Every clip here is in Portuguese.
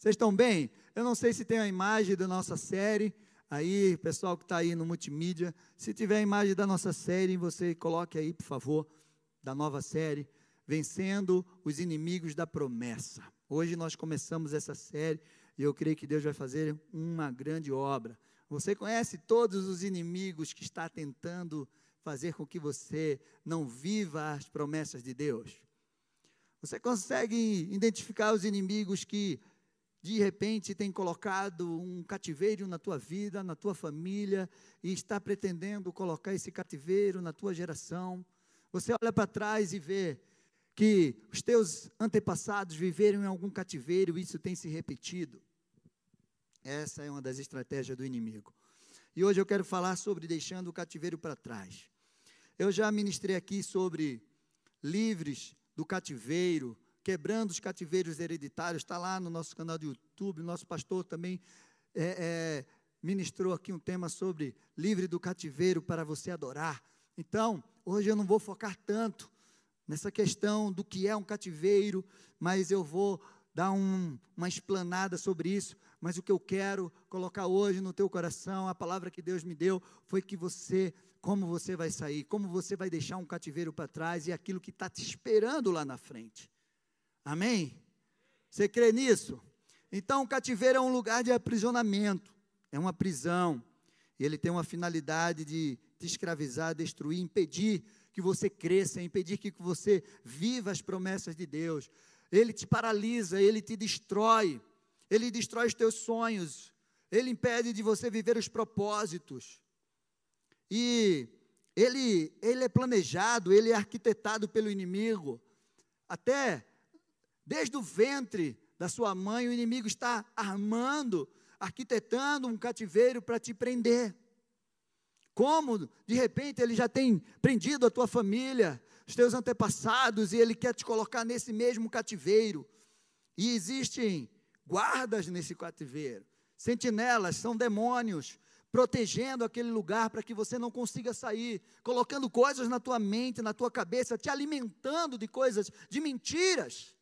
Vocês estão bem? Eu não sei se tem a imagem da nossa série. Aí, pessoal que está aí no multimídia, se tiver a imagem da nossa série, você coloque aí, por favor, da nova série, Vencendo os Inimigos da Promessa. Hoje nós começamos essa série e eu creio que Deus vai fazer uma grande obra. Você conhece todos os inimigos que está tentando fazer com que você não viva as promessas de Deus? Você consegue identificar os inimigos que de repente têm colocado um cativeiro na tua vida, na tua família, e está pretendendo colocar esse cativeiro na tua geração? Você olha para trás e vê que os teus antepassados viveram em algum cativeiro e isso tem se repetido. Essa é uma das estratégias do inimigo. E hoje eu quero falar sobre deixando o cativeiro para trás. Eu já ministrei aqui sobre livres do cativeiro, quebrando os cativeiros hereditários, está lá no nosso canal do YouTube. Nosso pastor também é, é, ministrou aqui um tema sobre livre do cativeiro para você adorar. Então, hoje eu não vou focar tanto nessa questão do que é um cativeiro, mas eu vou dar um, uma explanada sobre isso. Mas o que eu quero colocar hoje no teu coração, a palavra que Deus me deu, foi que você como você vai sair, como você vai deixar um cativeiro para trás e aquilo que está te esperando lá na frente. Amém? Você crê nisso? Então, o cativeiro é um lugar de aprisionamento, é uma prisão, e ele tem uma finalidade de te escravizar, destruir, impedir que você cresça, impedir que você viva as promessas de Deus. Ele te paralisa, ele te destrói, ele destrói os teus sonhos, ele impede de você viver os propósitos. E ele, ele é planejado, ele é arquitetado pelo inimigo. Até desde o ventre da sua mãe, o inimigo está armando, arquitetando um cativeiro para te prender. Como, de repente, ele já tem prendido a tua família, os teus antepassados, e ele quer te colocar nesse mesmo cativeiro. E existem guardas nesse cativeiro, sentinelas, são demônios protegendo aquele lugar para que você não consiga sair, colocando coisas na tua mente, na tua cabeça, te alimentando de coisas, de mentiras,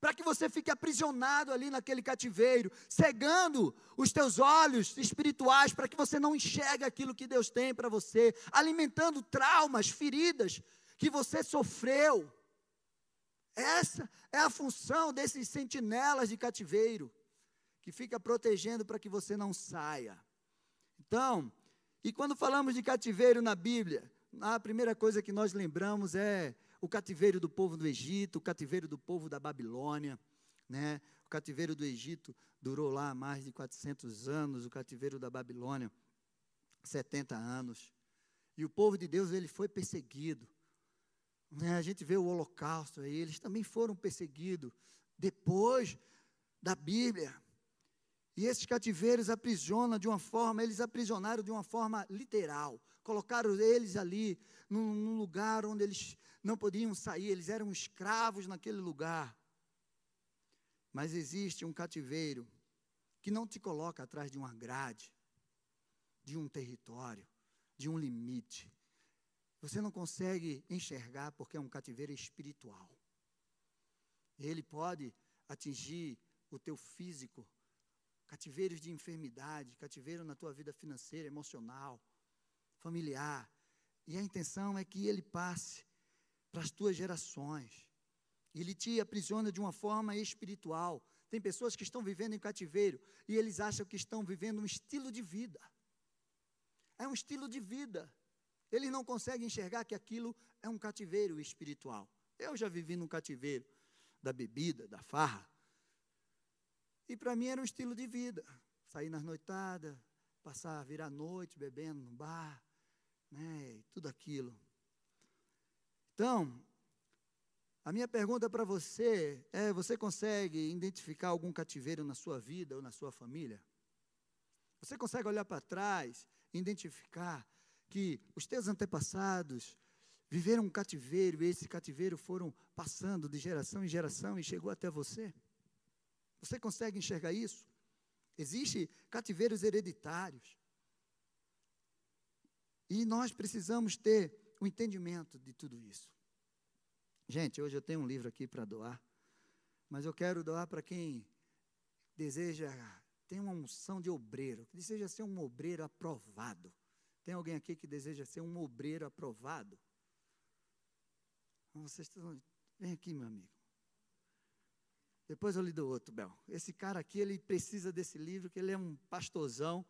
para que você fique aprisionado ali naquele cativeiro, cegando os teus olhos espirituais para que você não enxergue aquilo que Deus tem para você, alimentando traumas, feridas que você sofreu. Essa é a função desses sentinelas de cativeiro, que fica protegendo para que você não saia. Então, e quando falamos de cativeiro na Bíblia, a primeira coisa que nós lembramos é o cativeiro do povo do Egito, o cativeiro do povo da Babilônia, né? O cativeiro do Egito durou lá mais de 400 anos, o cativeiro da Babilônia 70 anos. E o povo de Deus ele foi perseguido. Né? A gente vê o Holocausto aí, eles também foram perseguidos depois da Bíblia. E esses cativeiros aprisionam de uma forma, eles aprisionaram de uma forma literal. Colocaram eles ali num, num lugar onde eles não podiam sair, eles eram escravos naquele lugar. Mas existe um cativeiro que não te coloca atrás de uma grade, de um território, de um limite. Você não consegue enxergar porque é um cativeiro espiritual. Ele pode atingir o teu físico, cativeiros de enfermidade, cativeiro na tua vida financeira, emocional, familiar. E a intenção é que ele passe para as tuas gerações. Ele te aprisiona de uma forma espiritual. Tem pessoas que estão vivendo em cativeiro e eles acham que estão vivendo um estilo de vida. É um estilo de vida. Eles não conseguem enxergar que aquilo é um cativeiro espiritual. Eu já vivi num cativeiro da bebida, da farra, e para mim era um estilo de vida. Sair nas noitadas, passar, virar noite bebendo no bar, né, tudo aquilo. Então, a minha pergunta para você é: você consegue identificar algum cativeiro na sua vida ou na sua família? Você consegue olhar para trás e identificar que os teus antepassados viveram um cativeiro e esse cativeiro foram passando de geração em geração e chegou até você? Você consegue enxergar isso? Existem cativeiros hereditários. E nós precisamos ter o entendimento de tudo isso. Gente, hoje eu tenho um livro aqui para doar, mas eu quero doar para quem deseja, tem uma unção de obreiro, que deseja ser um obreiro aprovado. Tem alguém aqui que deseja ser um obreiro aprovado? Vocês estão. Vem aqui, meu amigo. Depois eu lhe dou outro, Bel. Esse cara aqui, ele precisa desse livro, que ele é um pastorzão,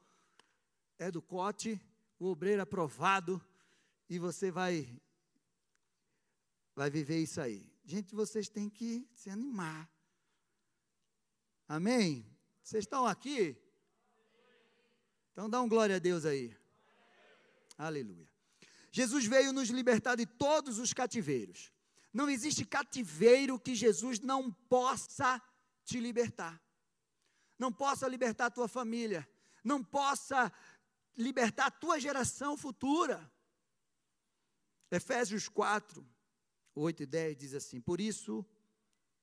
é do Cote, o obreiro aprovado, e você vai vai viver isso aí. Gente, vocês têm que se animar. Amém? Vocês estão aqui? Então dá um glória a Deus aí. Aleluia. Jesus veio nos libertar de todos os cativeiros. Não existe cativeiro que Jesus não possa te libertar. Não possa libertar a tua família. Não possa libertar a tua geração futura. Efésios 4, 8 e 10 diz assim: Por isso,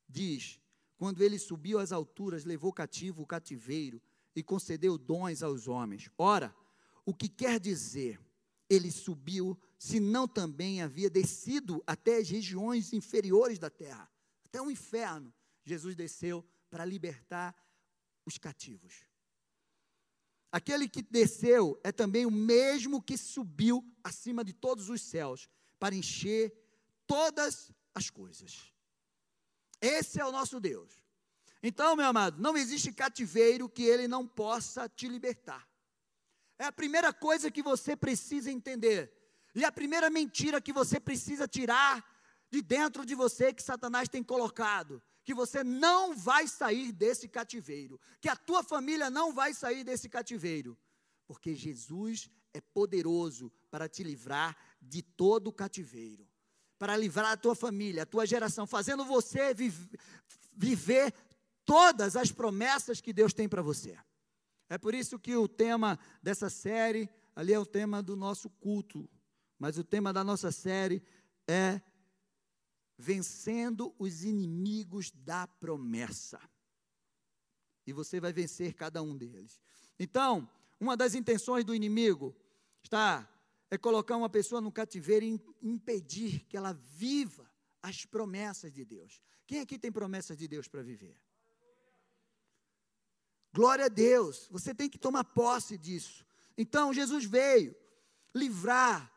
diz, quando ele subiu às alturas, levou cativo o cativeiro e concedeu dons aos homens. Ora, o que quer dizer, ele subiu, se não também havia descido até as regiões inferiores da terra, até o inferno. Jesus desceu para libertar os cativos. Aquele que desceu é também o mesmo que subiu acima de todos os céus para encher todas as coisas. Esse é o nosso Deus. Então, meu amado, não existe cativeiro que ele não possa te libertar. É a primeira coisa que você precisa entender. E a primeira mentira que você precisa tirar de dentro de você que Satanás tem colocado, que você não vai sair desse cativeiro, que a tua família não vai sair desse cativeiro, porque Jesus é poderoso para te livrar de todo o cativeiro, para livrar a tua família, a tua geração, fazendo você viver todas as promessas que Deus tem para você. É por isso que o tema dessa série, ali é o tema do nosso culto, mas o tema da nossa série é Vencendo os inimigos da promessa. E você vai vencer cada um deles. Então, uma das intenções do inimigo está é colocar uma pessoa no cativeiro e impedir que ela viva as promessas de Deus. Quem aqui tem promessas de Deus para viver? Glória a Deus, você tem que tomar posse disso. Então, Jesus veio livrar,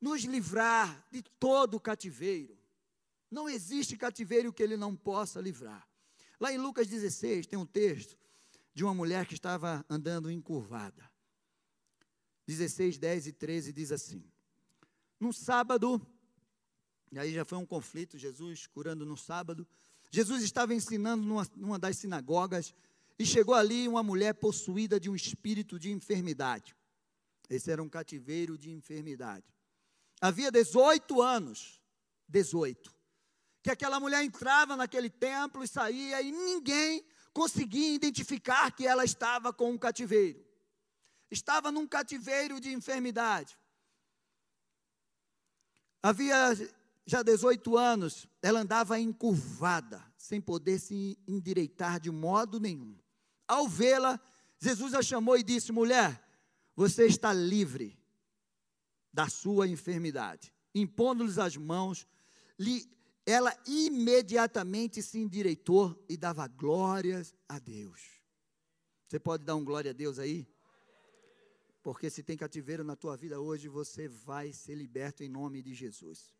nos livrar de todo o cativeiro. Não existe cativeiro que ele não possa livrar. Lá em Lucas 16 tem um texto de uma mulher que estava andando encurvada. 16, 10 e 13 diz assim: Num sábado, e aí já foi um conflito, Jesus curando no sábado. Jesus estava ensinando numa, numa das sinagogas e chegou ali uma mulher possuída de um espírito de enfermidade. Esse era um cativeiro de enfermidade. Havia 18 anos, 18, que aquela mulher entrava naquele templo e saía e ninguém conseguia identificar que ela estava com um cativeiro. Estava num cativeiro de enfermidade. Havia já 18 anos, ela andava encurvada, sem poder se endireitar de modo nenhum. Ao vê-la, Jesus a chamou e disse: Mulher, você está livre da sua enfermidade. Impondo-lhes as mãos, ela imediatamente se endireitou e dava glórias a Deus. Você pode dar um glória a Deus aí? Porque se tem cativeiro na tua vida hoje, você vai ser liberto em nome de Jesus.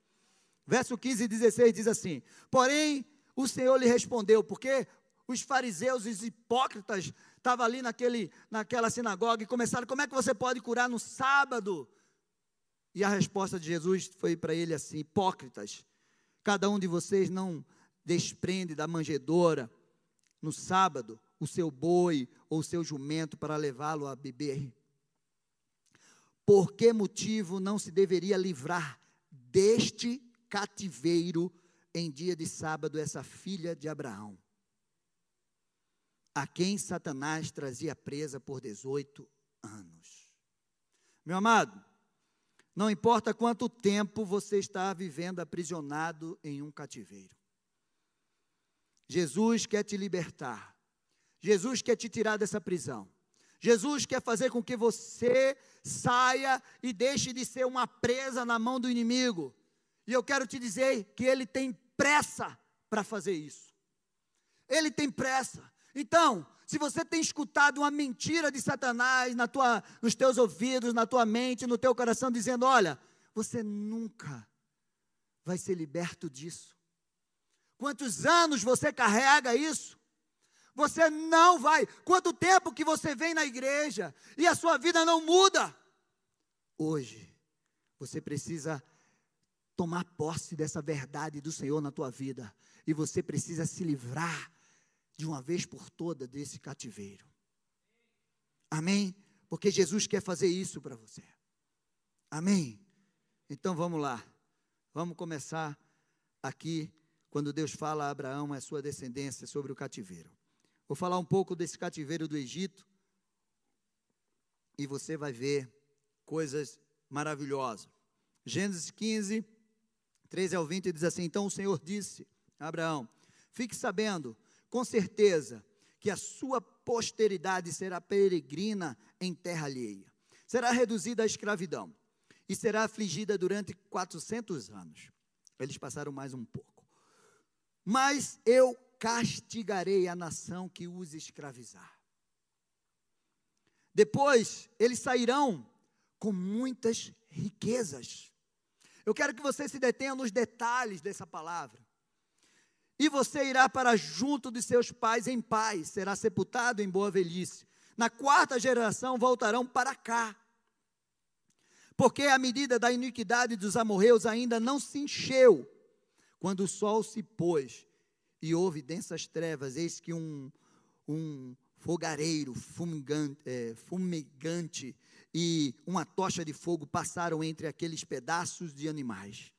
Verso 15 e 16 diz assim: Porém, o Senhor lhe respondeu, porque os fariseus, os hipócritas, estavam ali naquele, naquela sinagoga e começaram: como é que você pode curar no sábado? E a resposta de Jesus foi para ele assim: hipócritas, cada um de vocês não desprende da manjedoura no sábado o seu boi ou o seu jumento para levá-lo a beber. Por que motivo não se deveria livrar deste cativeiro em dia de sábado essa filha de Abraão? a quem Satanás trazia presa por 18 anos. Meu amado, não importa quanto tempo você está vivendo aprisionado em um cativeiro. Jesus quer te libertar. Jesus quer te tirar dessa prisão. Jesus quer fazer com que você saia e deixe de ser uma presa na mão do inimigo. E eu quero te dizer que ele tem pressa para fazer isso. Ele tem pressa. Então, se você tem escutado uma mentira de Satanás na tua, nos teus ouvidos, na tua mente, no teu coração, dizendo: olha, você nunca vai ser liberto disso. Quantos anos você carrega isso? Você não vai. Quanto tempo que você vem na igreja e a sua vida não muda? Hoje, você precisa tomar posse dessa verdade do Senhor na tua vida. E você precisa se livrar de uma vez por toda desse cativeiro. Amém? Porque Jesus quer fazer isso para você. Amém? Então vamos lá. Vamos começar aqui quando Deus fala a Abraão e a sua descendência sobre o cativeiro. Vou falar um pouco desse cativeiro do Egito e você vai ver coisas maravilhosas. Gênesis 15, 13 ao 20 diz assim: Então o Senhor disse a Abraão: Fique sabendo com certeza que a sua posteridade será peregrina em terra alheia. Será reduzida à escravidão e será afligida durante 400 anos. Eles passaram mais um pouco. Mas eu castigarei a nação que os escravizar. Depois eles sairão com muitas riquezas. Eu quero que você se detenha nos detalhes dessa palavra. E você irá para junto de seus pais em paz, será sepultado em boa velhice. Na quarta geração voltarão para cá. Porque a medida da iniquidade dos amorreus ainda não se encheu. Quando o sol se pôs e houve densas trevas, eis que um, um fogareiro fumigante, é, fumigante e uma tocha de fogo passaram entre aqueles pedaços de animais.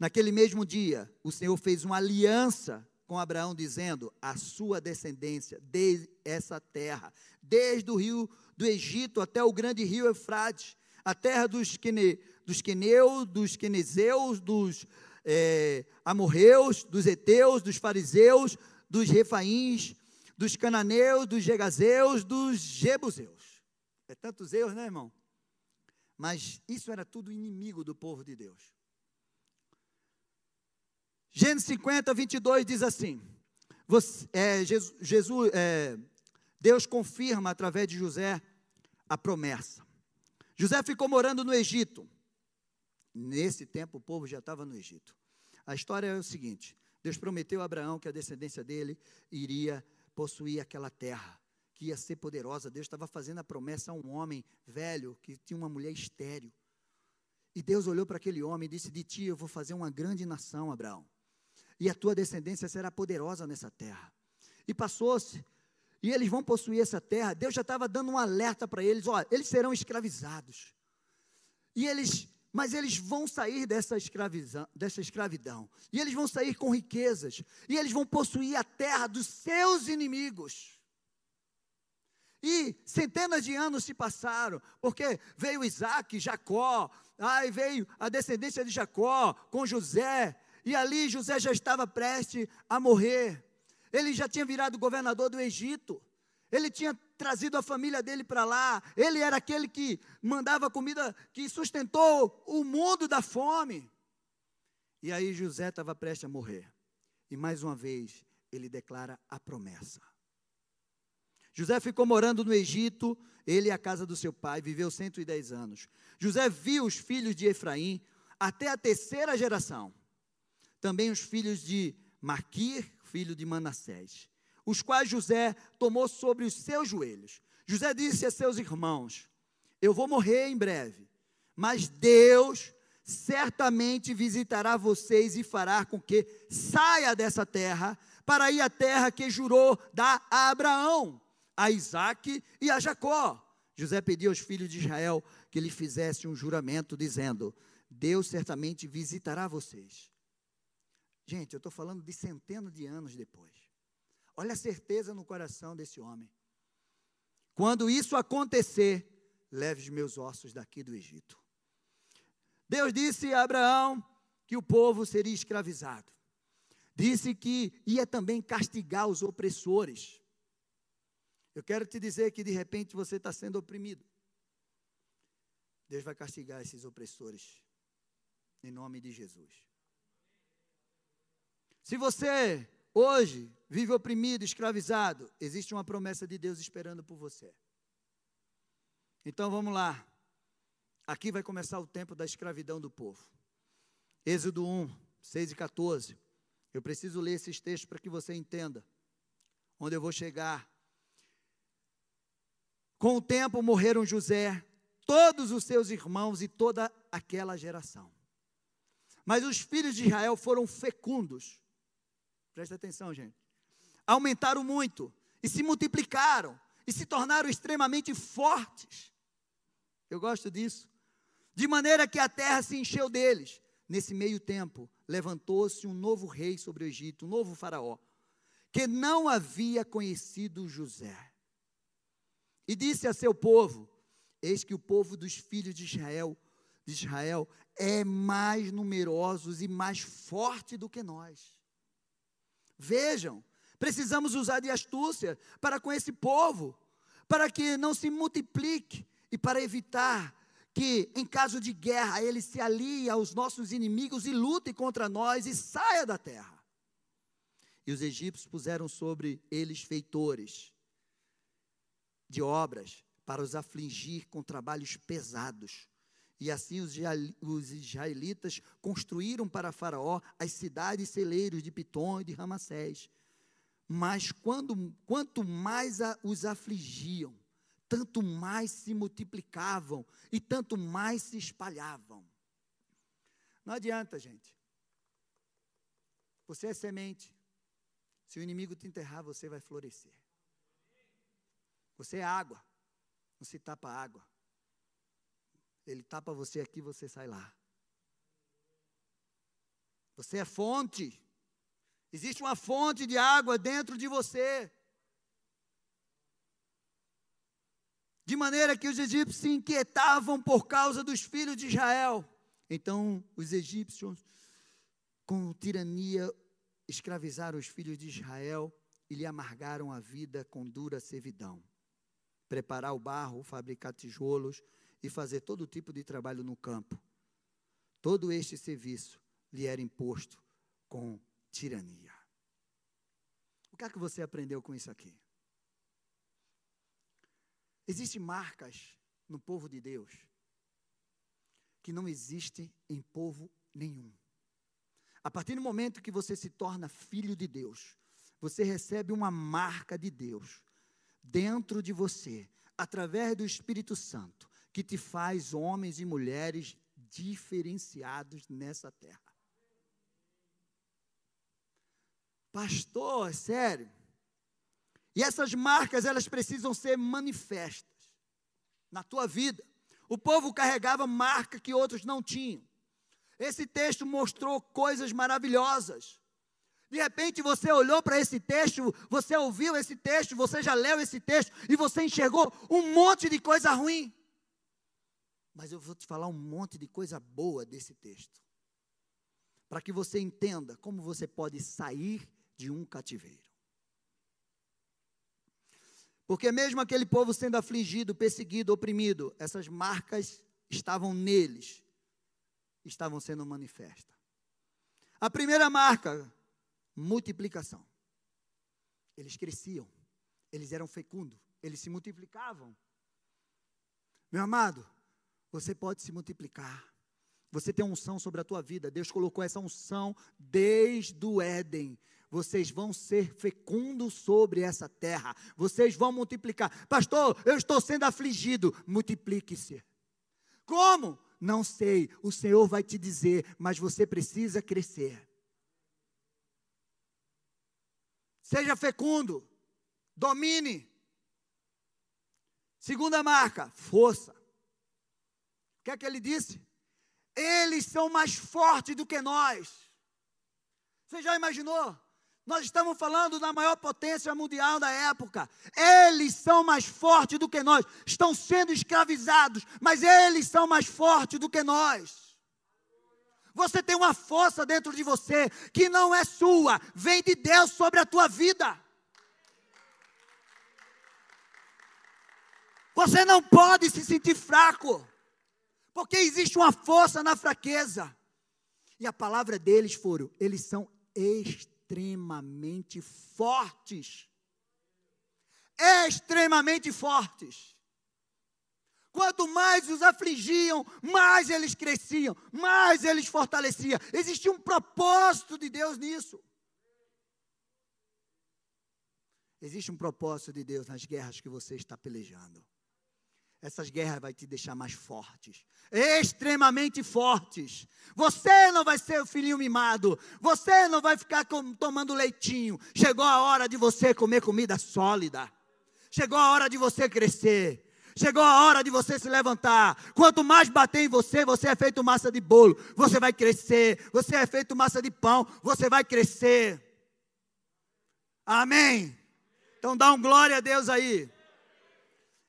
Naquele mesmo dia, o Senhor fez uma aliança com Abraão, dizendo: A sua descendência, desde essa terra, desde o rio do Egito até o grande rio Eufrates, a terra dos, quene, dos queneus, dos quenezeus, dos é, amorreus, dos heteus, dos fariseus, dos refaíns, dos cananeus, dos gegazeus, dos jebuseus. É tantos erros, né, irmão? Mas isso era tudo inimigo do povo de Deus. Gênesis 50, 22 diz assim: você, é, Jesus, é, Deus confirma através de José a promessa. José ficou morando no Egito. Nesse tempo o povo já estava no Egito. A história é o seguinte: Deus prometeu a Abraão que a descendência dele iria possuir aquela terra, que ia ser poderosa. Deus estava fazendo a promessa a um homem velho que tinha uma mulher estéril. E Deus olhou para aquele homem e disse: De ti eu vou fazer uma grande nação, Abraão e a tua descendência será poderosa nessa terra. E passou-se, e eles vão possuir essa terra. Deus já estava dando um alerta para eles: ó, eles serão escravizados. E eles, mas eles vão sair dessa escravidão, dessa escravidão. E eles vão sair com riquezas. E eles vão possuir a terra dos seus inimigos. E centenas de anos se passaram, porque veio Isaac, Jacó, aí veio a descendência de Jacó com José, e ali José já estava prestes a morrer. Ele já tinha virado governador do Egito. Ele tinha trazido a família dele para lá. Ele era aquele que mandava comida, que sustentou o mundo da fome. E aí José estava prestes a morrer. E mais uma vez ele declara a promessa. José ficou morando no Egito, ele e a casa do seu pai, viveu 110 anos. José viu os filhos de Efraim até a terceira geração também os filhos de Maquir, filho de Manassés, os quais José tomou sobre os seus joelhos. José disse a seus irmãos: Eu vou morrer em breve, mas Deus certamente visitará vocês e fará com que saia dessa terra para ir à terra que jurou dar a Abraão, a Isaque e a Jacó. José pediu aos filhos de Israel que lhe fizessem um juramento, dizendo: Deus certamente visitará vocês Gente, eu estou falando de centenas de anos depois. Olha a certeza no coração desse homem. Quando isso acontecer, leve os meus ossos daqui do Egito. Deus disse a Abraão que o povo seria escravizado. Disse que ia também castigar os opressores. Eu quero te dizer que de repente você está sendo oprimido. Deus vai castigar esses opressores. Em nome de Jesus. Se você hoje vive oprimido, escravizado, existe uma promessa de Deus esperando por você. Então vamos lá. Aqui vai começar o tempo da escravidão do povo. Êxodo 1, 6 e 14. Eu preciso ler esses textos para que você entenda onde eu vou chegar. Com o tempo morreram José, todos os seus irmãos e toda aquela geração. Mas os filhos de Israel foram fecundos. Presta atenção, gente. Aumentaram muito e se multiplicaram e se tornaram extremamente fortes. Eu gosto disso. De maneira que a terra se encheu deles. Nesse meio tempo, levantou-se um novo rei sobre o Egito, um novo faraó, que não havia conhecido José. E disse a seu povo: Eis que o povo dos filhos de Israel, de Israel é mais numerosos e mais forte do que nós. Vejam, precisamos usar de astúcia para com esse povo, para que não se multiplique e para evitar que, em caso de guerra, ele se alie aos nossos inimigos e lute contra nós e saia da terra. E os egípcios puseram sobre eles feitores de obras para os afligir com trabalhos pesados. E assim os israelitas construíram para Faraó as cidades celeiros de Pitom e de Ramassés. Mas quando, quanto mais a, os afligiam, tanto mais se multiplicavam e tanto mais se espalhavam. Não adianta, gente. Você é semente. Se o inimigo te enterrar, você vai florescer. Você é água. Não se tapa água. Ele tapa você aqui, você sai lá. Você é fonte. Existe uma fonte de água dentro de você. de maneira que os egípcios se inquietavam por causa dos filhos de Israel. Então, os egípcios, com tirania, escravizaram os filhos de Israel e lhe amargaram a vida com dura servidão. Preparar o barro, fabricar tijolos e fazer todo tipo de trabalho no campo. Todo este serviço lhe era imposto com tirania. O que é que você aprendeu com isso aqui? Existem marcas no povo de Deus que não existem em povo nenhum. A partir do momento que você se torna filho de Deus, você recebe uma marca de Deus dentro de você, através do Espírito Santo, que te faz homens e mulheres diferenciados nessa terra. Pastor, é sério? E essas marcas, elas precisam ser manifestas na tua vida. O povo carregava marca que outros não tinham. Esse texto mostrou coisas maravilhosas. De repente você olhou para esse texto, você ouviu esse texto, você já leu esse texto e você enxergou um monte de coisa ruim. Mas eu vou te falar um monte de coisa boa desse texto. Para que você entenda como você pode sair de um cativeiro. Porque mesmo aquele povo sendo afligido, perseguido, oprimido, essas marcas estavam neles, estavam sendo manifestas. A primeira marca, multiplicação. Eles cresciam, eles eram fecundos, eles se multiplicavam. Meu amado, você pode se multiplicar. Você tem unção sobre a tua vida. Deus colocou essa unção desde o Éden vocês vão ser fecundos sobre essa terra, vocês vão multiplicar. Pastor, eu estou sendo afligido, multiplique-se. Como? Não sei, o Senhor vai te dizer, mas você precisa crescer. Seja fecundo, domine. Segunda marca, força. O que é que ele disse? Eles são mais fortes do que nós. Você já imaginou? Nós estamos falando da maior potência mundial da época. Eles são mais fortes do que nós. Estão sendo escravizados, mas eles são mais fortes do que nós. Você tem uma força dentro de você que não é sua, vem de Deus sobre a tua vida. Você não pode se sentir fraco, porque existe uma força na fraqueza. E a palavra deles foram: eles são extremamente fortes. Extremamente fortes. Quanto mais os afligiam, mais eles cresciam, mais eles fortaleciam. Existia um propósito de Deus nisso. Existe um propósito de Deus nas guerras que você está pelejando. Essas guerras vai te deixar mais fortes, extremamente fortes. Você não vai ser o filhinho mimado, você não vai ficar com, tomando leitinho. Chegou a hora de você comer comida sólida. Chegou a hora de você crescer. Chegou a hora de você se levantar. Quanto mais bater em você, você é feito massa de bolo. Você vai crescer. Você é feito massa de pão. Você vai crescer. Amém. Então dá um glória a Deus aí.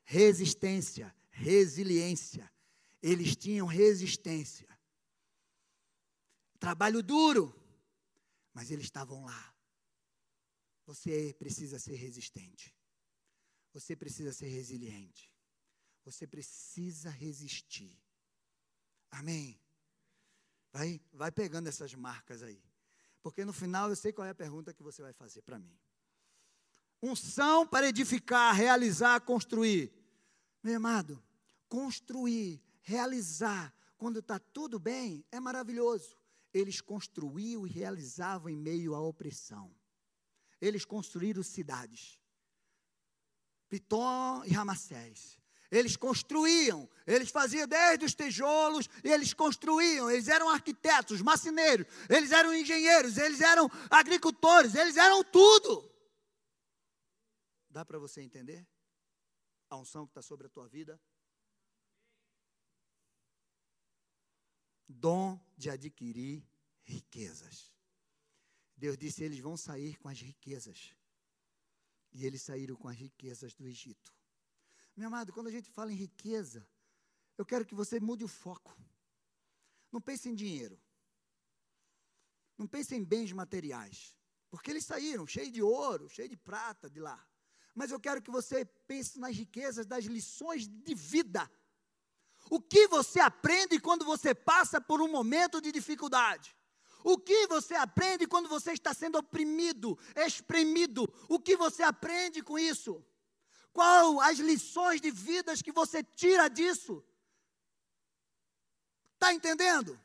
Resistência, resiliência. Eles tinham resistência. Trabalho duro, mas eles estavam lá. Você precisa ser resistente. Você precisa ser resiliente. Você precisa resistir. Amém? Vai, vai pegando essas marcas aí. Porque no final eu sei qual é a pergunta que você vai fazer para mim. Unção para edificar, realizar, construir. Meu amado, construir, realizar, quando está tudo bem, é maravilhoso. Eles construíam e realizavam em meio à opressão. Eles construíram cidades. Pitom e Ramassés. Eles construíam, eles faziam desde os tijolos, eles construíam, eles eram arquitetos, marceneiros, eles eram engenheiros, eles eram agricultores, eles eram tudo. Dá para você entender? A unção que está sobre a tua vida? Dom de adquirir riquezas. Deus disse: eles vão sair com as riquezas. E eles saíram com as riquezas do Egito. Meu amado, quando a gente fala em riqueza, eu quero que você mude o foco. Não pense em dinheiro. Não pense em bens materiais. Porque eles saíram cheios de ouro, cheios de prata de lá. Mas eu quero que você pense nas riquezas das lições de vida. O que você aprende quando você passa por um momento de dificuldade? O que você aprende quando você está sendo oprimido, espremido? O que você aprende com isso? Qual as lições de vidas que você tira disso? Está entendendo?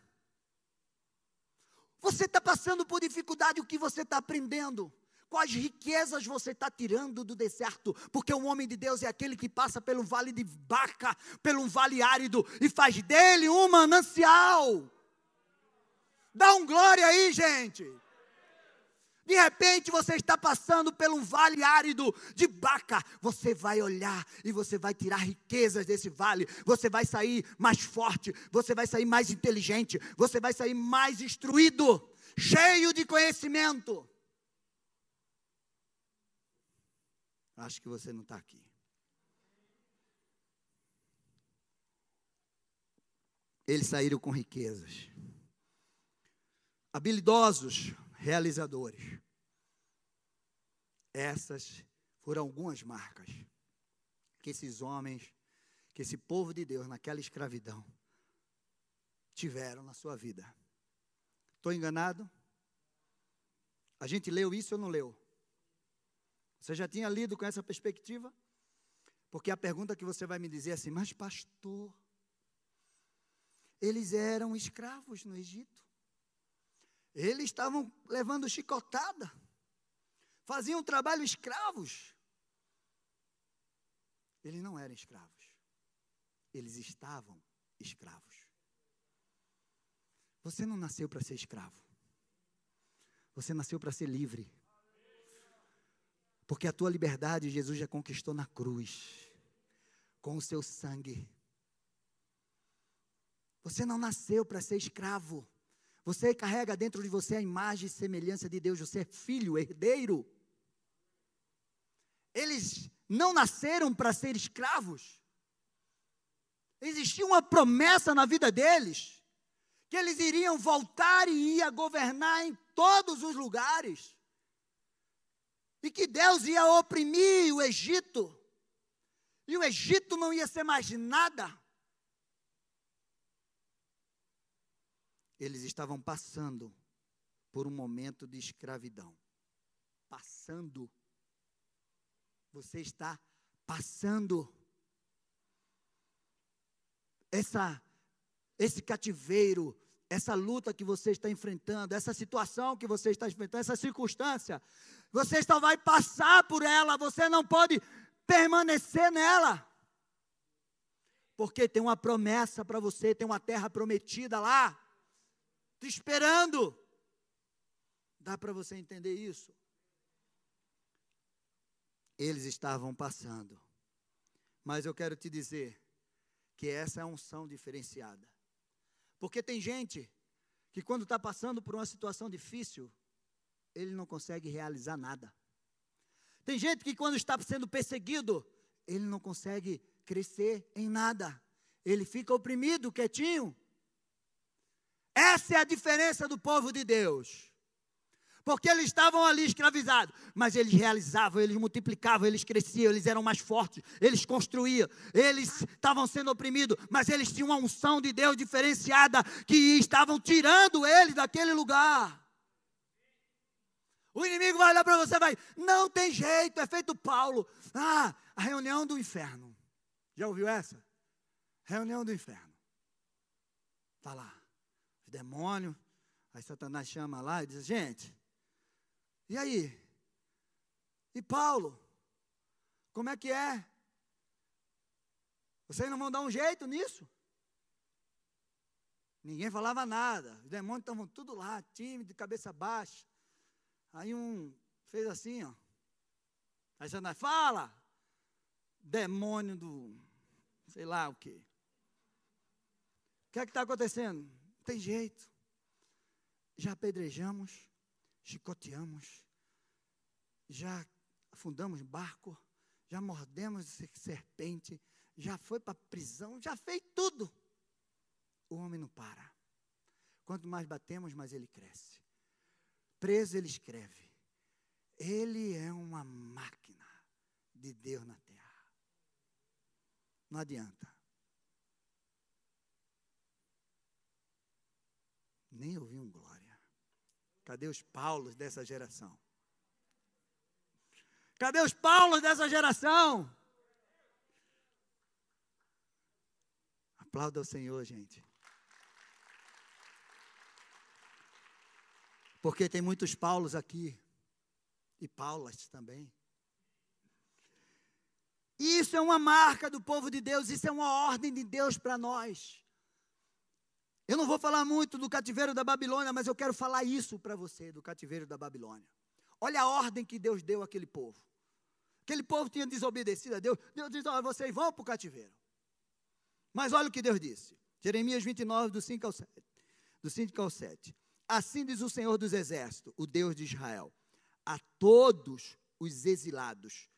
Você está passando por dificuldade, o que você está aprendendo? Quais riquezas você está tirando do deserto? Porque o homem de Deus é aquele que passa pelo vale de Baca, pelo vale árido, e faz dele um manancial. Dá um glória aí, gente. De repente você está passando por um vale árido de Baca. Você vai olhar e você vai tirar riquezas desse vale. Você vai sair mais forte, você vai sair mais inteligente, você vai sair mais instruído, cheio de conhecimento. Acho que você não está aqui. Eles saíram com riquezas habilidosos realizadores. Essas foram algumas marcas que esses homens, que esse povo de Deus naquela escravidão tiveram na sua vida. Estou enganado? A gente leu isso ou não leu? Você já tinha lido com essa perspectiva? Porque a pergunta que você vai me dizer é assim, mas pastor, eles eram escravos no Egito. Eles estavam levando chicotada, faziam trabalho escravos. Eles não eram escravos, eles estavam escravos. Você não nasceu para ser escravo, você nasceu para ser livre. Porque a tua liberdade Jesus já conquistou na cruz, com o seu sangue. Você não nasceu para ser escravo. Você carrega dentro de você a imagem e semelhança de Deus, você é filho, herdeiro. Eles não nasceram para ser escravos. Existia uma promessa na vida deles, que eles iriam voltar e ia governar em todos os lugares. E que Deus ia oprimir o Egito. E o Egito não ia ser mais nada. eles estavam passando por um momento de escravidão. passando. Você está passando. Essa, esse cativeiro, essa luta que você está enfrentando, essa situação que você está enfrentando, essa circunstância, você só vai passar por ela, você não pode permanecer nela. Porque tem uma promessa para você, tem uma terra prometida lá, te esperando. Dá para você entender isso? Eles estavam passando. Mas eu quero te dizer que essa é a unção diferenciada. Porque tem gente que quando está passando por uma situação difícil, ele não consegue realizar nada. Tem gente que quando está sendo perseguido, ele não consegue crescer em nada. Ele fica oprimido, quietinho. Essa é a diferença do povo de Deus porque eles estavam ali escravizados, mas eles realizavam, eles multiplicavam, eles cresciam, eles eram mais fortes, eles construíam, eles estavam sendo oprimidos, mas eles tinham uma unção de Deus diferenciada que estavam tirando eles daquele lugar. O inimigo vai olhar para você e vai, não tem jeito, é feito Paulo. Ah, a reunião do inferno. Já ouviu essa? Reunião do inferno. Está lá, os demônios. Aí Satanás chama lá e diz: gente, e aí? E Paulo? Como é que é? Vocês não vão dar um jeito nisso? Ninguém falava nada. Os demônios estavam tudo lá, tímido, de cabeça baixa. Aí um fez assim, ó. Aí você fala, demônio do, sei lá o quê. O que é que está acontecendo? Não tem jeito. Já apedrejamos, chicoteamos, já afundamos barco, já mordemos serpente, já foi para a prisão, já fez tudo. O homem não para. Quanto mais batemos, mais ele cresce. Preso, ele escreve. Ele é uma máquina de Deus na terra. Não adianta. Nem ouvi um glória. Cadê os Paulos dessa geração? Cadê os Paulos dessa geração? Aplauda o Senhor, gente. Porque tem muitos Paulos aqui. E Paulas também. Isso é uma marca do povo de Deus, isso é uma ordem de Deus para nós. Eu não vou falar muito do cativeiro da Babilônia, mas eu quero falar isso para você, do cativeiro da Babilônia. Olha a ordem que Deus deu àquele povo. Aquele povo tinha desobedecido a Deus. Deus disse: olha, vocês vão para o cativeiro. Mas olha o que Deus disse. Jeremias 29, do 5 ao 7. Do 5 ao 7. Assim diz o Senhor dos Exércitos, o Deus de Israel, a todos os exilados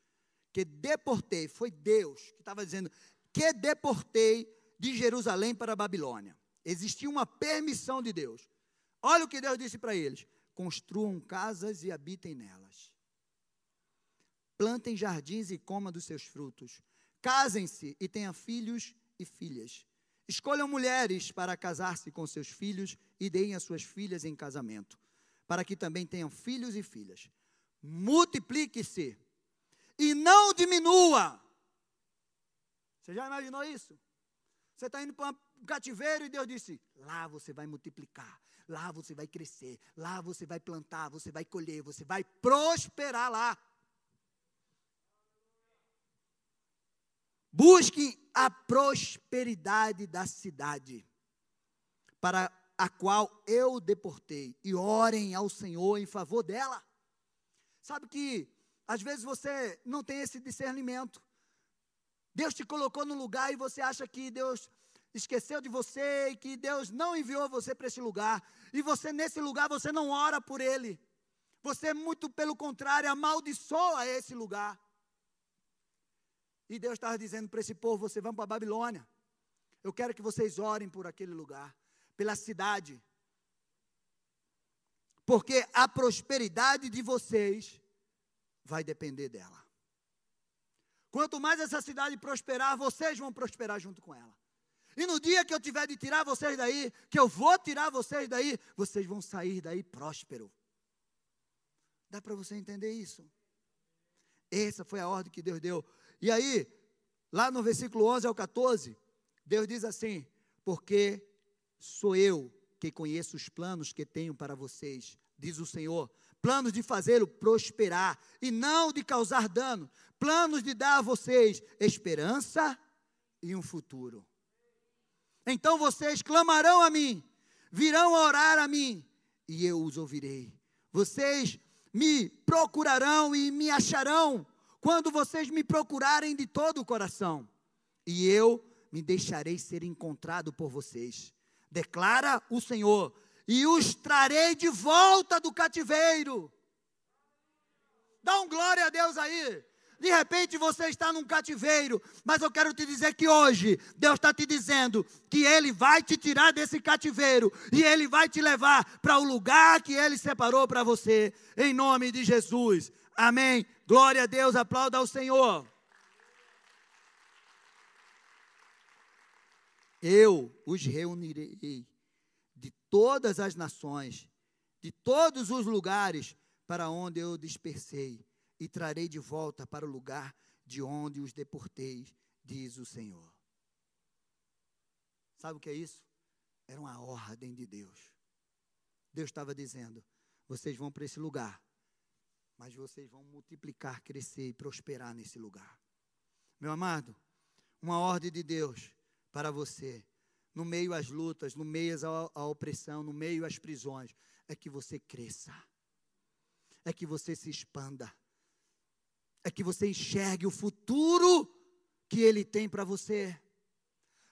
que deportei, foi Deus que estava dizendo, que deportei de Jerusalém para a Babilônia. Existia uma permissão de Deus. Olha o que Deus disse para eles: construam casas e habitem nelas. Plantem jardins e comam dos seus frutos. Casem-se e tenham filhos e filhas. Escolham mulheres para casar-se com seus filhos e deem as suas filhas em casamento, para que também tenham filhos e filhas. Multiplique-se e não diminua. Você já imaginou isso? Você está indo para um cativeiro e Deus disse: lá você vai multiplicar, lá você vai crescer, lá você vai plantar, você vai colher, você vai prosperar lá. Busquem a prosperidade da cidade, para a qual eu deportei, e orem ao Senhor em favor dela. Sabe que às vezes você não tem esse discernimento. Deus te colocou no lugar e você acha que Deus esqueceu de você e que Deus não enviou você para esse lugar. E você nesse lugar você não ora por ele. Você muito pelo contrário amaldiçoa esse lugar. E Deus estava dizendo para esse povo: vocês vão para a Babilônia. Eu quero que vocês orem por aquele lugar, pela cidade. Porque a prosperidade de vocês vai depender dela. Quanto mais essa cidade prosperar, vocês vão prosperar junto com ela. E no dia que eu tiver de tirar vocês daí, que eu vou tirar vocês daí, vocês vão sair daí próspero. Dá para você entender isso? Essa foi a ordem que Deus deu. E aí, lá no versículo 11 ao 14, Deus diz assim: Porque sou eu que conheço os planos que tenho para vocês, diz o Senhor. Planos de fazê-lo prosperar e não de causar dano. Planos de dar a vocês esperança e um futuro. Então vocês clamarão a mim, virão orar a mim, e eu os ouvirei. Vocês me procurarão e me acharão quando vocês me procurarem de todo o coração, e eu me deixarei ser encontrado por vocês, declara o Senhor, e os trarei de volta do cativeiro. Dá um glória a Deus aí. De repente você está num cativeiro, mas eu quero te dizer que hoje Deus está te dizendo que Ele vai te tirar desse cativeiro e Ele vai te levar para o lugar que Ele separou para você, em nome de Jesus. Amém. Glória a Deus, aplauda ao Senhor. Eu os reunirei de todas as nações, de todos os lugares para onde eu dispersei e trarei de volta para o lugar de onde os deportei, diz o Senhor. Sabe o que é isso? Era uma ordem de Deus. Deus estava dizendo: vocês vão para esse lugar, mas vocês vão multiplicar, crescer e prosperar nesse lugar. Meu amado, uma ordem de Deus para você, no meio às lutas, no meio à opressão, no meio às prisões, é que você cresça, é que você se expanda, é que você enxergue o futuro que Ele tem para você.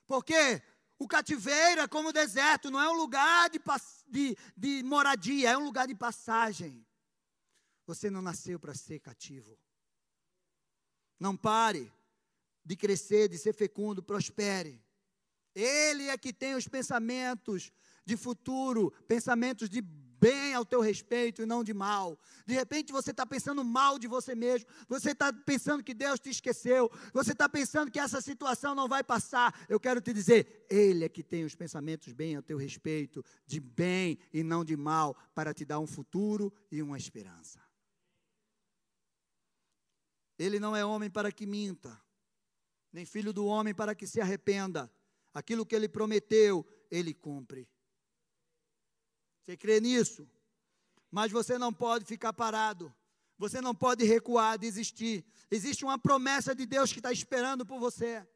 Porque o cativeiro é como o deserto, não é um lugar de, de, de moradia, é um lugar de passagem. Você não nasceu para ser cativo. Não pare de crescer, de ser fecundo, prospere. Ele é que tem os pensamentos de futuro, pensamentos de bem ao teu respeito e não de mal. De repente você está pensando mal de você mesmo, você está pensando que Deus te esqueceu, você está pensando que essa situação não vai passar. Eu quero te dizer, Ele é que tem os pensamentos bem ao teu respeito, de bem e não de mal, para te dar um futuro e uma esperança. Ele não é homem para que minta, nem filho do homem para que se arrependa. Aquilo que ele prometeu, ele cumpre. Você crê nisso? Mas você não pode ficar parado. Você não pode recuar, desistir. Existe uma promessa de Deus que está esperando por você.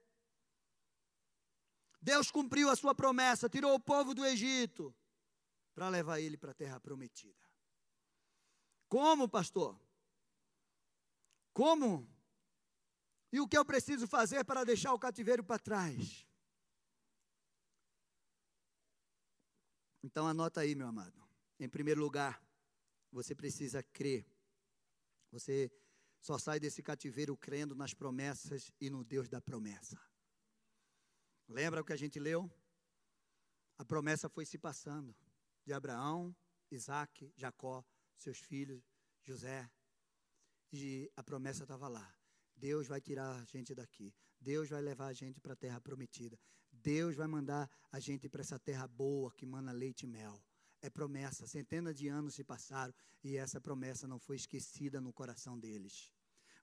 Deus cumpriu a sua promessa, tirou o povo do Egito para levar ele para a terra prometida. Como, pastor? Como? E o que eu preciso fazer para deixar o cativeiro para trás? Então anota aí, meu amado. Em primeiro lugar, você precisa crer. Você só sai desse cativeiro crendo nas promessas e no Deus da promessa. Lembra o que a gente leu? A promessa foi se passando de Abraão, Isaac, Jacó, seus filhos, José. E a promessa estava lá. Deus vai tirar a gente daqui. Deus vai levar a gente para a terra prometida. Deus vai mandar a gente para essa terra boa que mana leite e mel. É promessa. Centenas de anos se passaram e essa promessa não foi esquecida no coração deles.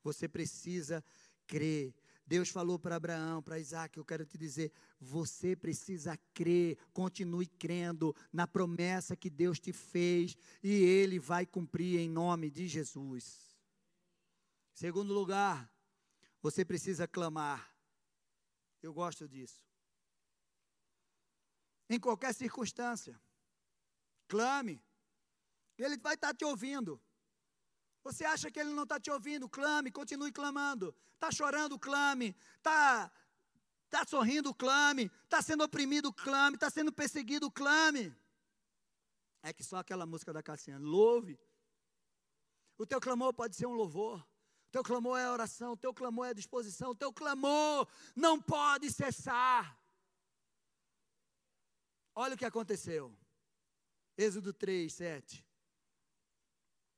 Você precisa crer. Deus falou para Abraão, para Isaac, eu quero te dizer, você precisa crer, continue crendo na promessa que Deus te fez e Ele vai cumprir em nome de Jesus. Segundo lugar, você precisa clamar. Eu gosto disso em qualquer circunstância. Clame. Ele vai estar te ouvindo. Você acha que ele não está te ouvindo? Clame, continue clamando. Está chorando, clame. Está tá sorrindo, clame. Está sendo oprimido, clame. Está sendo perseguido, clame. É que só aquela música da Cassiane. Louve. O teu clamor pode ser um louvor. Teu clamor é oração. Teu clamor é disposição. Teu clamor não pode cessar. Olha o que aconteceu. Êxodo 3, 7.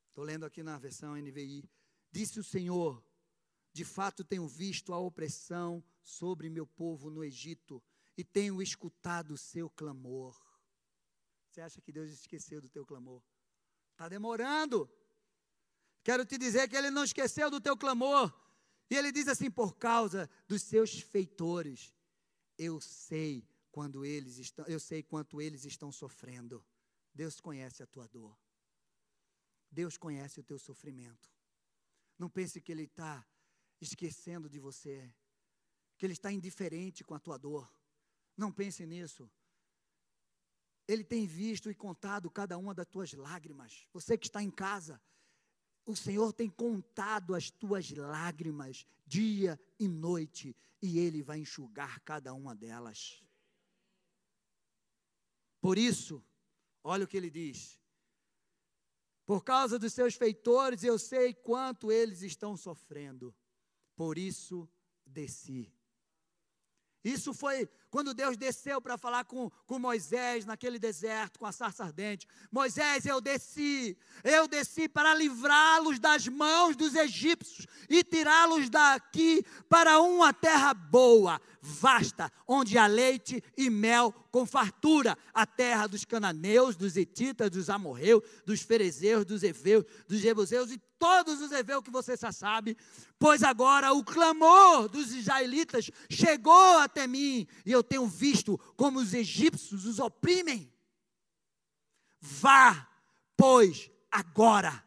Estou lendo aqui na versão NVI. Disse o Senhor: De fato tenho visto a opressão sobre meu povo no Egito e tenho escutado o seu clamor. Você acha que Deus esqueceu do teu clamor? Está demorando. Quero te dizer que ele não esqueceu do teu clamor. E ele diz assim: por causa dos seus feitores, eu sei quando eles estão, eu sei quanto eles estão sofrendo. Deus conhece a tua dor. Deus conhece o teu sofrimento. Não pense que Ele está esquecendo de você, que Ele está indiferente com a tua dor. Não pense nisso. Ele tem visto e contado cada uma das tuas lágrimas. Você que está em casa, o Senhor tem contado as tuas lágrimas dia e noite, e Ele vai enxugar cada uma delas. Por isso, olha o que ele diz: por causa dos seus feitores, eu sei quanto eles estão sofrendo. Por isso desci. Isso foi quando Deus desceu para falar com, com Moisés naquele deserto, com a sarça ardente. Moisés, eu desci, eu desci para livrá-los das mãos dos egípcios e tirá-los daqui para uma terra boa, vasta, onde há leite e mel com fartura, a terra dos cananeus, dos etitas, dos amorreus, dos ferezeus, dos heveus, dos jebuseus e todos os heveus que você já sabe, pois agora o clamor dos israelitas chegou até mim e eu tenho visto como os egípcios os oprimem. Vá, pois, agora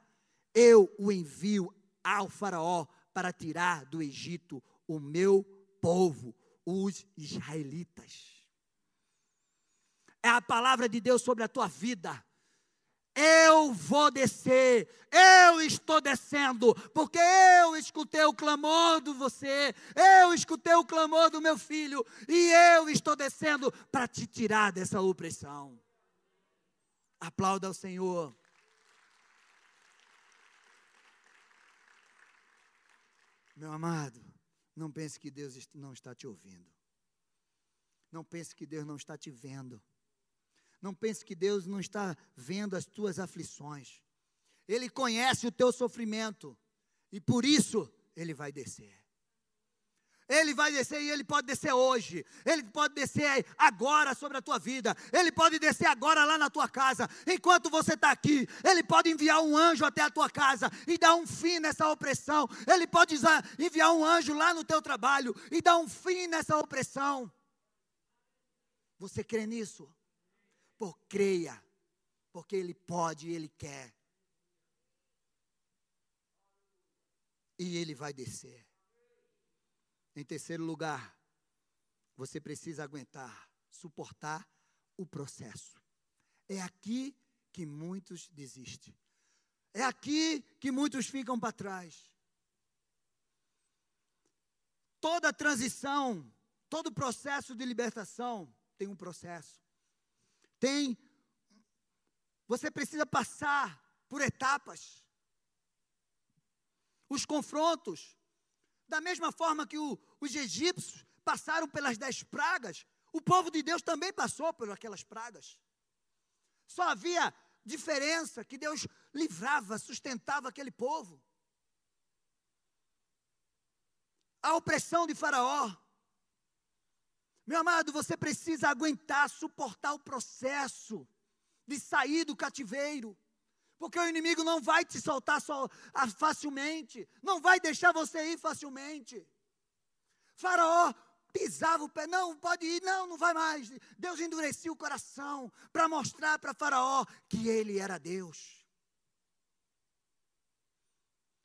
eu o envio ao Faraó para tirar do Egito o meu povo, os israelitas. É a palavra de Deus sobre a tua vida. Eu vou descer, eu estou descendo, porque eu escutei o clamor de você, eu escutei o clamor do meu filho, e eu estou descendo para te tirar dessa opressão. Aplauda ao Senhor. Meu amado, não pense que Deus não está te ouvindo. Não pense que Deus não está te vendo. Não pense que Deus não está vendo as tuas aflições. Ele conhece o teu sofrimento. E por isso ele vai descer. Ele vai descer e ele pode descer hoje. Ele pode descer agora sobre a tua vida. Ele pode descer agora lá na tua casa. Enquanto você está aqui, ele pode enviar um anjo até a tua casa e dar um fim nessa opressão. Ele pode enviar um anjo lá no teu trabalho e dar um fim nessa opressão. Você crê nisso? Por creia, porque ele pode e ele quer. E ele vai descer. Em terceiro lugar, você precisa aguentar, suportar o processo. É aqui que muitos desistem. É aqui que muitos ficam para trás. Toda transição, todo processo de libertação tem um processo. Tem. Você precisa passar por etapas. Os confrontos, da mesma forma que o, os egípcios passaram pelas dez pragas, o povo de Deus também passou por aquelas pragas. Só havia diferença que Deus livrava, sustentava aquele povo. A opressão de Faraó. Meu amado, você precisa aguentar, suportar o processo de sair do cativeiro. Porque o inimigo não vai te soltar ah, facilmente, não vai deixar você ir facilmente. Faraó pisava o pé, não, pode ir, não, não vai mais. Deus endurecia o coração para mostrar para Faraó que ele era Deus.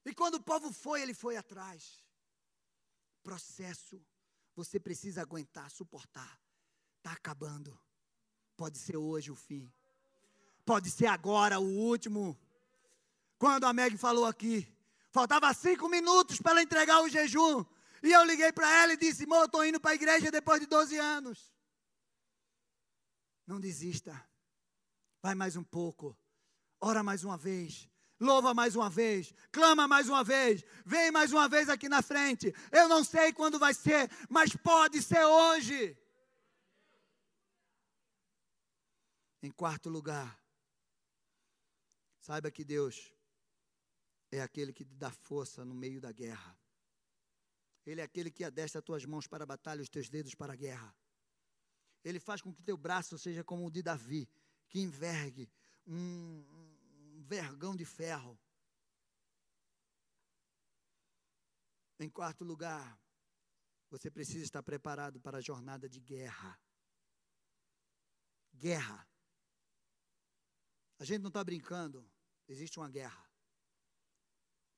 E quando o povo foi, ele foi atrás. Processo, você precisa aguentar, suportar. Está acabando. Pode ser hoje o fim. Pode ser agora o último. Quando a Meg falou aqui, faltava cinco minutos para ela entregar o jejum. E eu liguei para ela e disse: Mô, estou indo para a igreja depois de 12 anos. Não desista. Vai mais um pouco. Ora mais uma vez. Louva mais uma vez, clama mais uma vez, vem mais uma vez aqui na frente. Eu não sei quando vai ser, mas pode ser hoje. Em quarto lugar, Saiba que Deus é aquele que te dá força no meio da guerra. Ele é aquele que adestra as tuas mãos para a batalha, os teus dedos para a guerra. Ele faz com que teu braço seja como o de Davi, que envergue um, um vergão de ferro. Em quarto lugar, você precisa estar preparado para a jornada de guerra. Guerra. A gente não está brincando, existe uma guerra.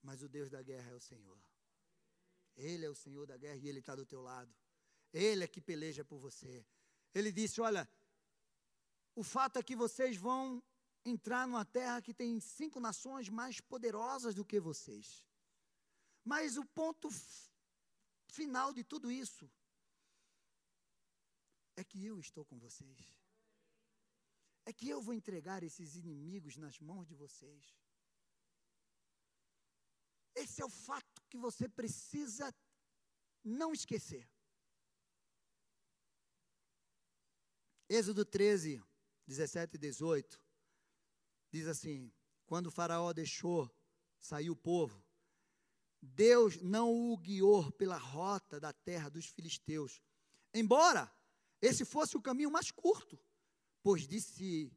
Mas o Deus da guerra é o Senhor. Ele é o Senhor da guerra e Ele está do teu lado. Ele é que peleja por você. Ele disse: Olha, o fato é que vocês vão entrar numa terra que tem cinco nações mais poderosas do que vocês. Mas o ponto final de tudo isso é que eu estou com vocês. É que eu vou entregar esses inimigos nas mãos de vocês. Esse é o fato que você precisa não esquecer. Êxodo 13, 17 e 18, diz assim: Quando o Faraó deixou sair o povo, Deus não o guiou pela rota da terra dos filisteus, embora esse fosse o caminho mais curto, pois disse,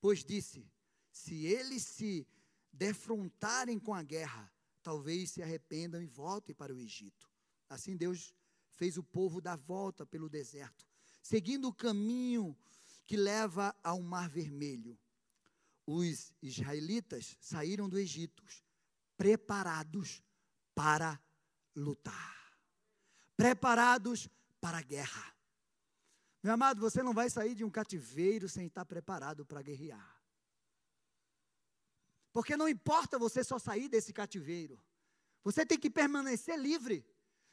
pois disse, se eles se defrontarem com a guerra, talvez se arrependam e voltem para o Egito. Assim Deus fez o povo dar volta pelo deserto, seguindo o caminho que leva ao Mar Vermelho. Os israelitas saíram do Egito preparados para lutar, preparados para a guerra. Meu amado, você não vai sair de um cativeiro sem estar preparado para guerrear. Porque não importa você só sair desse cativeiro, você tem que permanecer livre.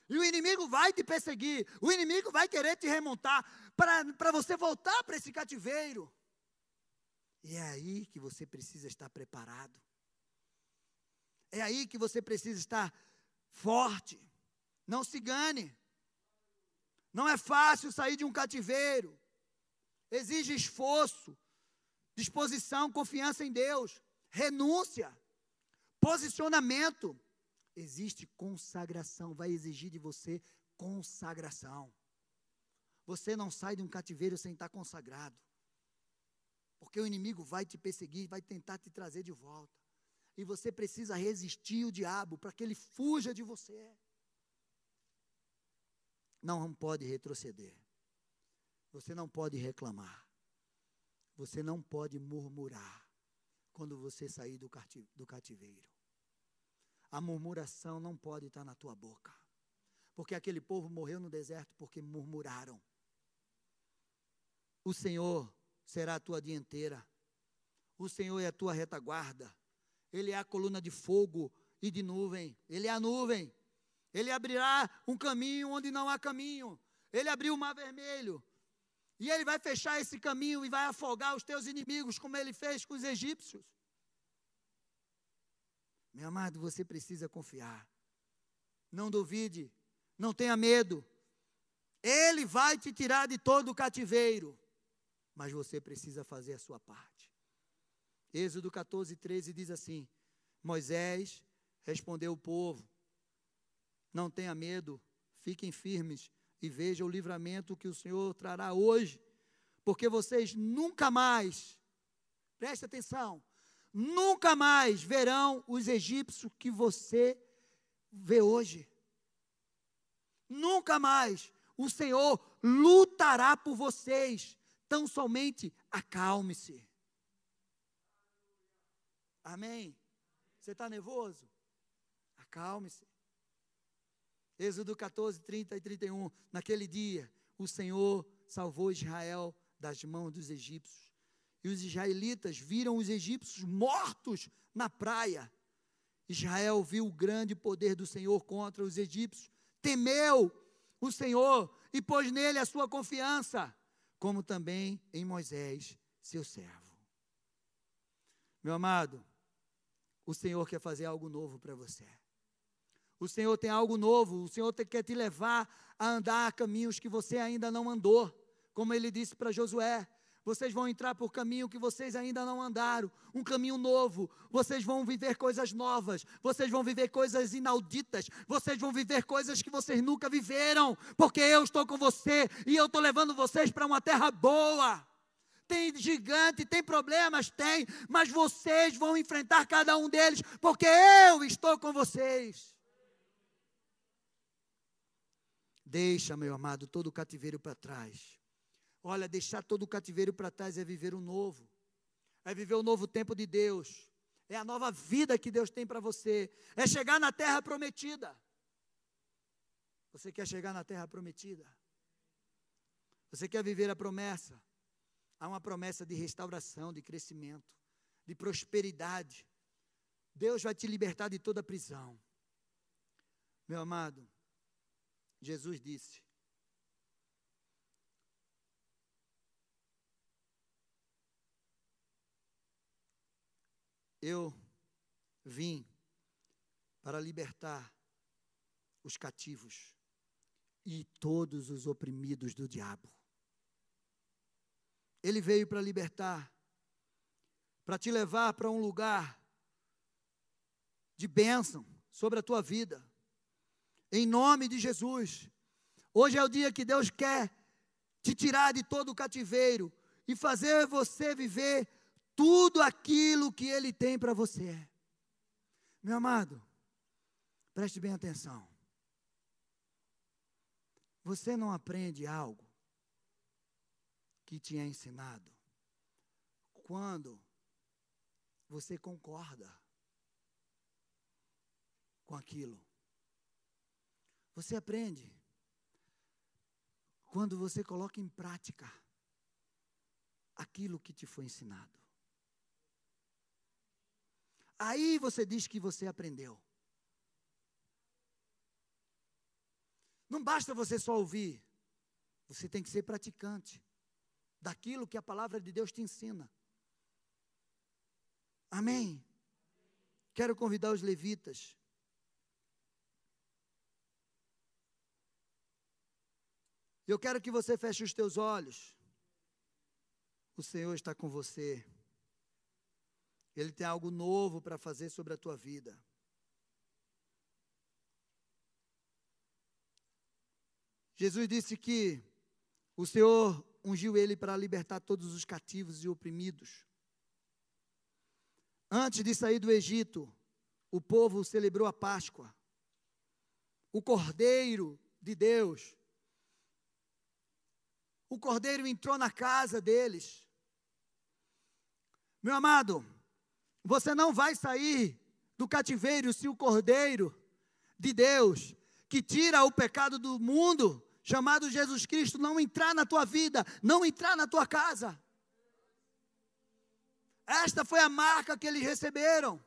E o inimigo vai te perseguir, o inimigo vai querer te remontar para você voltar para esse cativeiro. E é aí que você precisa estar preparado. É aí que você precisa estar forte. Não se engane. Não é fácil sair de um cativeiro. Exige esforço, disposição, confiança em Deus, renúncia, posicionamento. Existe consagração, vai exigir de você consagração. Você não sai de um cativeiro sem estar consagrado. Porque o inimigo vai te perseguir, vai tentar te trazer de volta. E você precisa resistir o diabo para que ele fuja de você. Não pode retroceder. Você não pode reclamar. Você não pode murmurar quando você sair do cativeiro. A murmuração não pode estar na tua boca. Porque aquele povo morreu no deserto porque murmuraram. O Senhor será a tua dianteira. O Senhor é a tua retaguarda. Ele é a coluna de fogo e de nuvem. Ele é a nuvem. Ele abrirá um caminho onde não há caminho. Ele abriu o mar vermelho. E ele vai fechar esse caminho e vai afogar os teus inimigos, como ele fez com os egípcios. Meu amado, você precisa confiar. Não duvide. Não tenha medo. Ele vai te tirar de todo o cativeiro. Mas você precisa fazer a sua parte. Êxodo 14, 13 diz assim: Moisés respondeu ao povo: Não tenha medo, fiquem firmes e vejam o livramento que o Senhor trará hoje, porque vocês nunca mais, preste atenção, nunca mais verão os egípcios que você vê hoje. Nunca mais o Senhor lutará por vocês, tão somente acalme-se. Amém? Você está nervoso? Acalme-se. Êxodo 14, 30 e 31. Naquele dia, o Senhor salvou Israel das mãos dos egípcios. E os israelitas viram os egípcios mortos na praia. Israel viu o grande poder do Senhor contra os egípcios, temeu o Senhor e pôs nele a sua confiança, como também em Moisés, seu servo. Meu amado, o Senhor quer fazer algo novo para você. O Senhor tem algo novo, o Senhor quer te levar a andar caminhos que você ainda não andou, como ele disse para Josué. Vocês vão entrar por caminho que vocês ainda não andaram, um caminho novo. Vocês vão viver coisas novas, vocês vão viver coisas inauditas, vocês vão viver coisas que vocês nunca viveram, porque eu estou com você e eu estou levando vocês para uma terra boa tem gigante, tem problemas, tem, mas vocês vão enfrentar cada um deles, porque eu estou com vocês. Deixa, meu amado, todo o cativeiro para trás. Olha, deixar todo o cativeiro para trás é viver o novo. É viver o novo tempo de Deus. É a nova vida que Deus tem para você. É chegar na terra prometida. Você quer chegar na terra prometida? Você quer viver a promessa? Há uma promessa de restauração, de crescimento, de prosperidade. Deus vai te libertar de toda prisão. Meu amado, Jesus disse: Eu vim para libertar os cativos e todos os oprimidos do diabo. Ele veio para libertar, para te levar para um lugar de bênção sobre a tua vida. Em nome de Jesus. Hoje é o dia que Deus quer te tirar de todo o cativeiro e fazer você viver tudo aquilo que Ele tem para você. Meu amado, preste bem atenção. Você não aprende algo que te é ensinado quando você concorda com aquilo. Você aprende quando você coloca em prática aquilo que te foi ensinado. Aí você diz que você aprendeu. Não basta você só ouvir, você tem que ser praticante daquilo que a palavra de Deus te ensina. Amém? Quero convidar os levitas. Eu quero que você feche os teus olhos. O Senhor está com você. Ele tem algo novo para fazer sobre a tua vida. Jesus disse que o Senhor ungiu ele para libertar todos os cativos e oprimidos. Antes de sair do Egito, o povo celebrou a Páscoa. O Cordeiro de Deus. O Cordeiro entrou na casa deles. Meu amado, você não vai sair do cativeiro se o Cordeiro de Deus que tira o pecado do mundo, chamado Jesus Cristo, não entrar na tua vida, não entrar na tua casa. Esta foi a marca que eles receberam.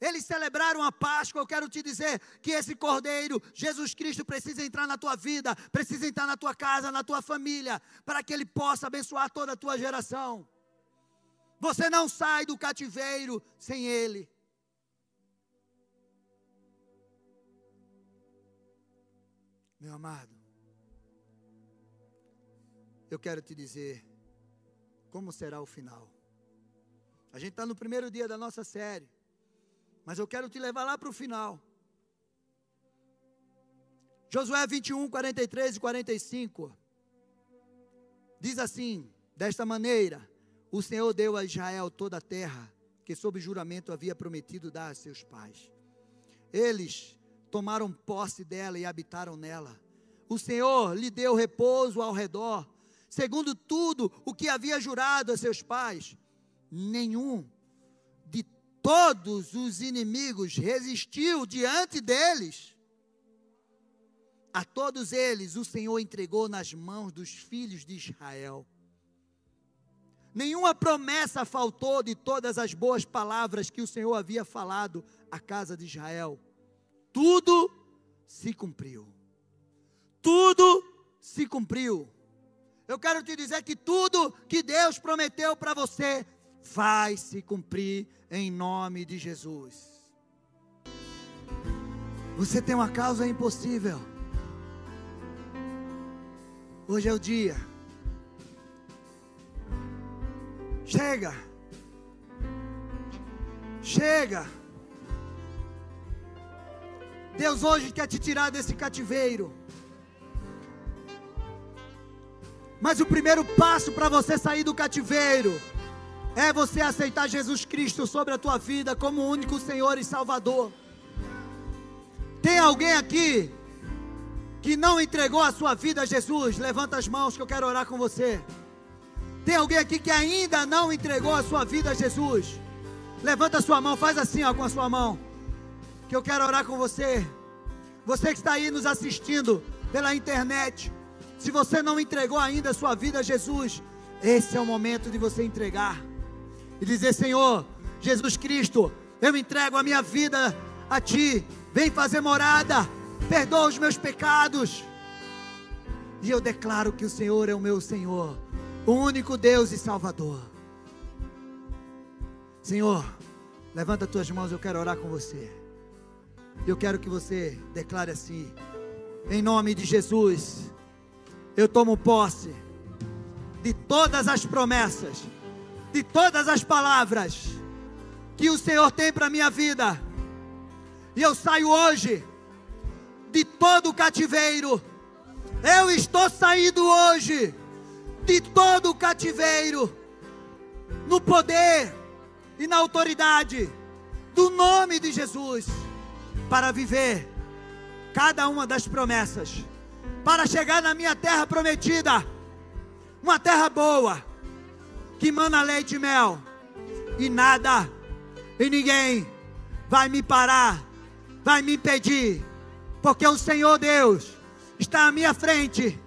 Eles celebraram a Páscoa. Eu quero te dizer que esse Cordeiro, Jesus Cristo, precisa entrar na tua vida, precisa entrar na tua casa, na tua família, para que ele possa abençoar toda a tua geração. Você não sai do cativeiro sem ele. Meu amado, eu quero te dizer como será o final. A gente está no primeiro dia da nossa série, mas eu quero te levar lá para o final. Josué 21, 43 e 45. Diz assim: Desta maneira, o Senhor deu a Israel toda a terra que, sob juramento, havia prometido dar a seus pais. Eles tomaram posse dela e habitaram nela. O Senhor lhe deu repouso ao redor, segundo tudo o que havia jurado a seus pais. Nenhum todos os inimigos resistiu diante deles. A todos eles o Senhor entregou nas mãos dos filhos de Israel. Nenhuma promessa faltou de todas as boas palavras que o Senhor havia falado à casa de Israel tudo se cumpriu. Tudo se cumpriu. Eu quero te dizer que tudo que Deus prometeu para você vai se cumprir em nome de Jesus. Você tem uma causa impossível. Hoje é o dia. Chega. Chega. Deus hoje quer te tirar desse cativeiro. Mas o primeiro passo para você sair do cativeiro é você aceitar Jesus Cristo sobre a tua vida como o único Senhor e Salvador. Tem alguém aqui que não entregou a sua vida a Jesus, levanta as mãos que eu quero orar com você. Tem alguém aqui que ainda não entregou a sua vida a Jesus? Levanta a sua mão, faz assim ó, com a sua mão, que eu quero orar com você. Você que está aí nos assistindo pela internet, se você não entregou ainda a sua vida a Jesus, esse é o momento de você entregar e dizer: Senhor, Jesus Cristo, eu entrego a minha vida a Ti, vem fazer morada, perdoa os meus pecados. E eu declaro que o Senhor é o meu Senhor, o único Deus e Salvador. Senhor, levanta as tuas mãos, eu quero orar com você. Eu quero que você declare assim: em nome de Jesus, eu tomo posse de todas as promessas, de todas as palavras que o Senhor tem para a minha vida. E eu saio hoje de todo o cativeiro. Eu estou saindo hoje de todo o cativeiro, no poder e na autoridade do nome de Jesus, para viver cada uma das promessas, para chegar na minha terra prometida, uma terra boa, que mana leite e mel, e nada. E ninguém vai me parar, vai me impedir, porque o Senhor Deus está à minha frente,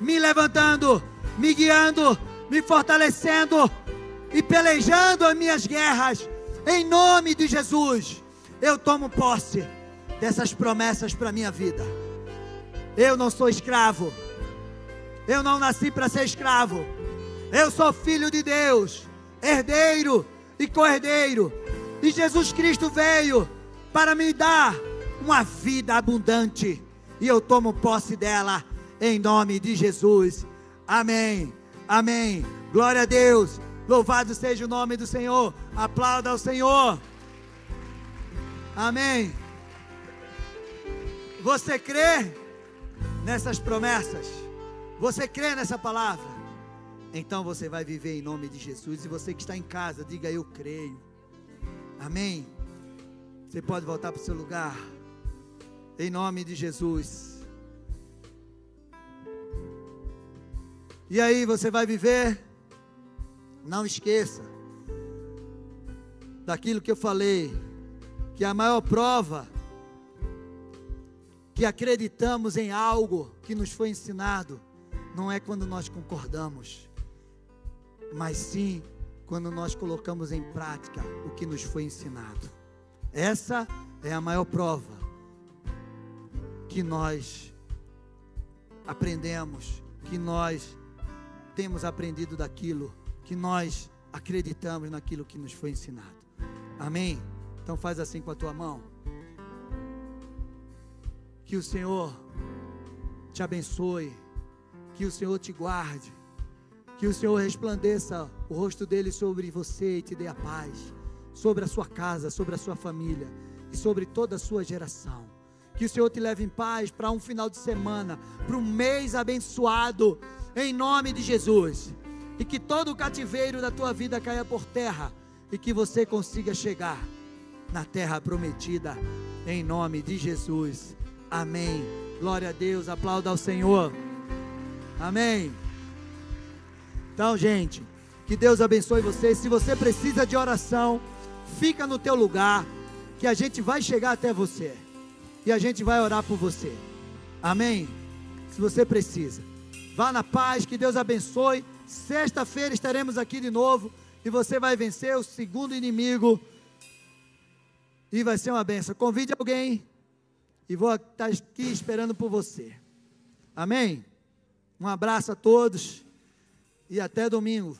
me levantando, me guiando, me fortalecendo e pelejando as minhas guerras, em nome de Jesus. Eu tomo posse dessas promessas para a minha vida. Eu não sou escravo, eu não nasci para ser escravo, eu sou filho de Deus, herdeiro e co-herdeiro, e Jesus Cristo veio para me dar uma vida abundante, e eu tomo posse dela em nome de Jesus. Amém. Amém. Glória a Deus. Louvado seja o nome do Senhor. Aplauda ao Senhor. Amém. Você crê nessas promessas? Você crê nessa palavra? Então você vai viver em nome de Jesus. E você que está em casa, diga eu creio. Amém. Você pode voltar para o seu lugar. Em nome de Jesus. E aí você vai viver. Não esqueça daquilo que eu falei, que a maior prova que acreditamos em algo que nos foi ensinado não é quando nós concordamos, mas sim quando nós colocamos em prática o que nos foi ensinado. Essa é a maior prova que nós aprendemos, que nós temos aprendido daquilo, que nós acreditamos naquilo que nos foi ensinado. Amém? Então faz assim com a tua mão. Que o Senhor te abençoe, que o Senhor te guarde, que o Senhor resplandeça o rosto dele sobre você e te dê a paz, sobre a sua casa, sobre a sua família e sobre toda a sua geração. Que o Senhor te leve em paz para um final de semana, para um mês abençoado, em nome de Jesus. E que todo o cativeiro da tua vida caia por terra e que você consiga chegar na terra prometida, em nome de Jesus. Amém. Glória a Deus, aplauda ao Senhor. Amém. Então, gente, que Deus abençoe você. Se você precisa de oração, fica no teu lugar, que a gente vai chegar até você. E a gente vai orar por você. Amém? Se você precisa. Vá na paz, que Deus abençoe. Sexta-feira estaremos aqui de novo. E você vai vencer o segundo inimigo. E vai ser uma benção. Convide alguém. E vou estar aqui esperando por você. Amém? Um abraço a todos e até domingo.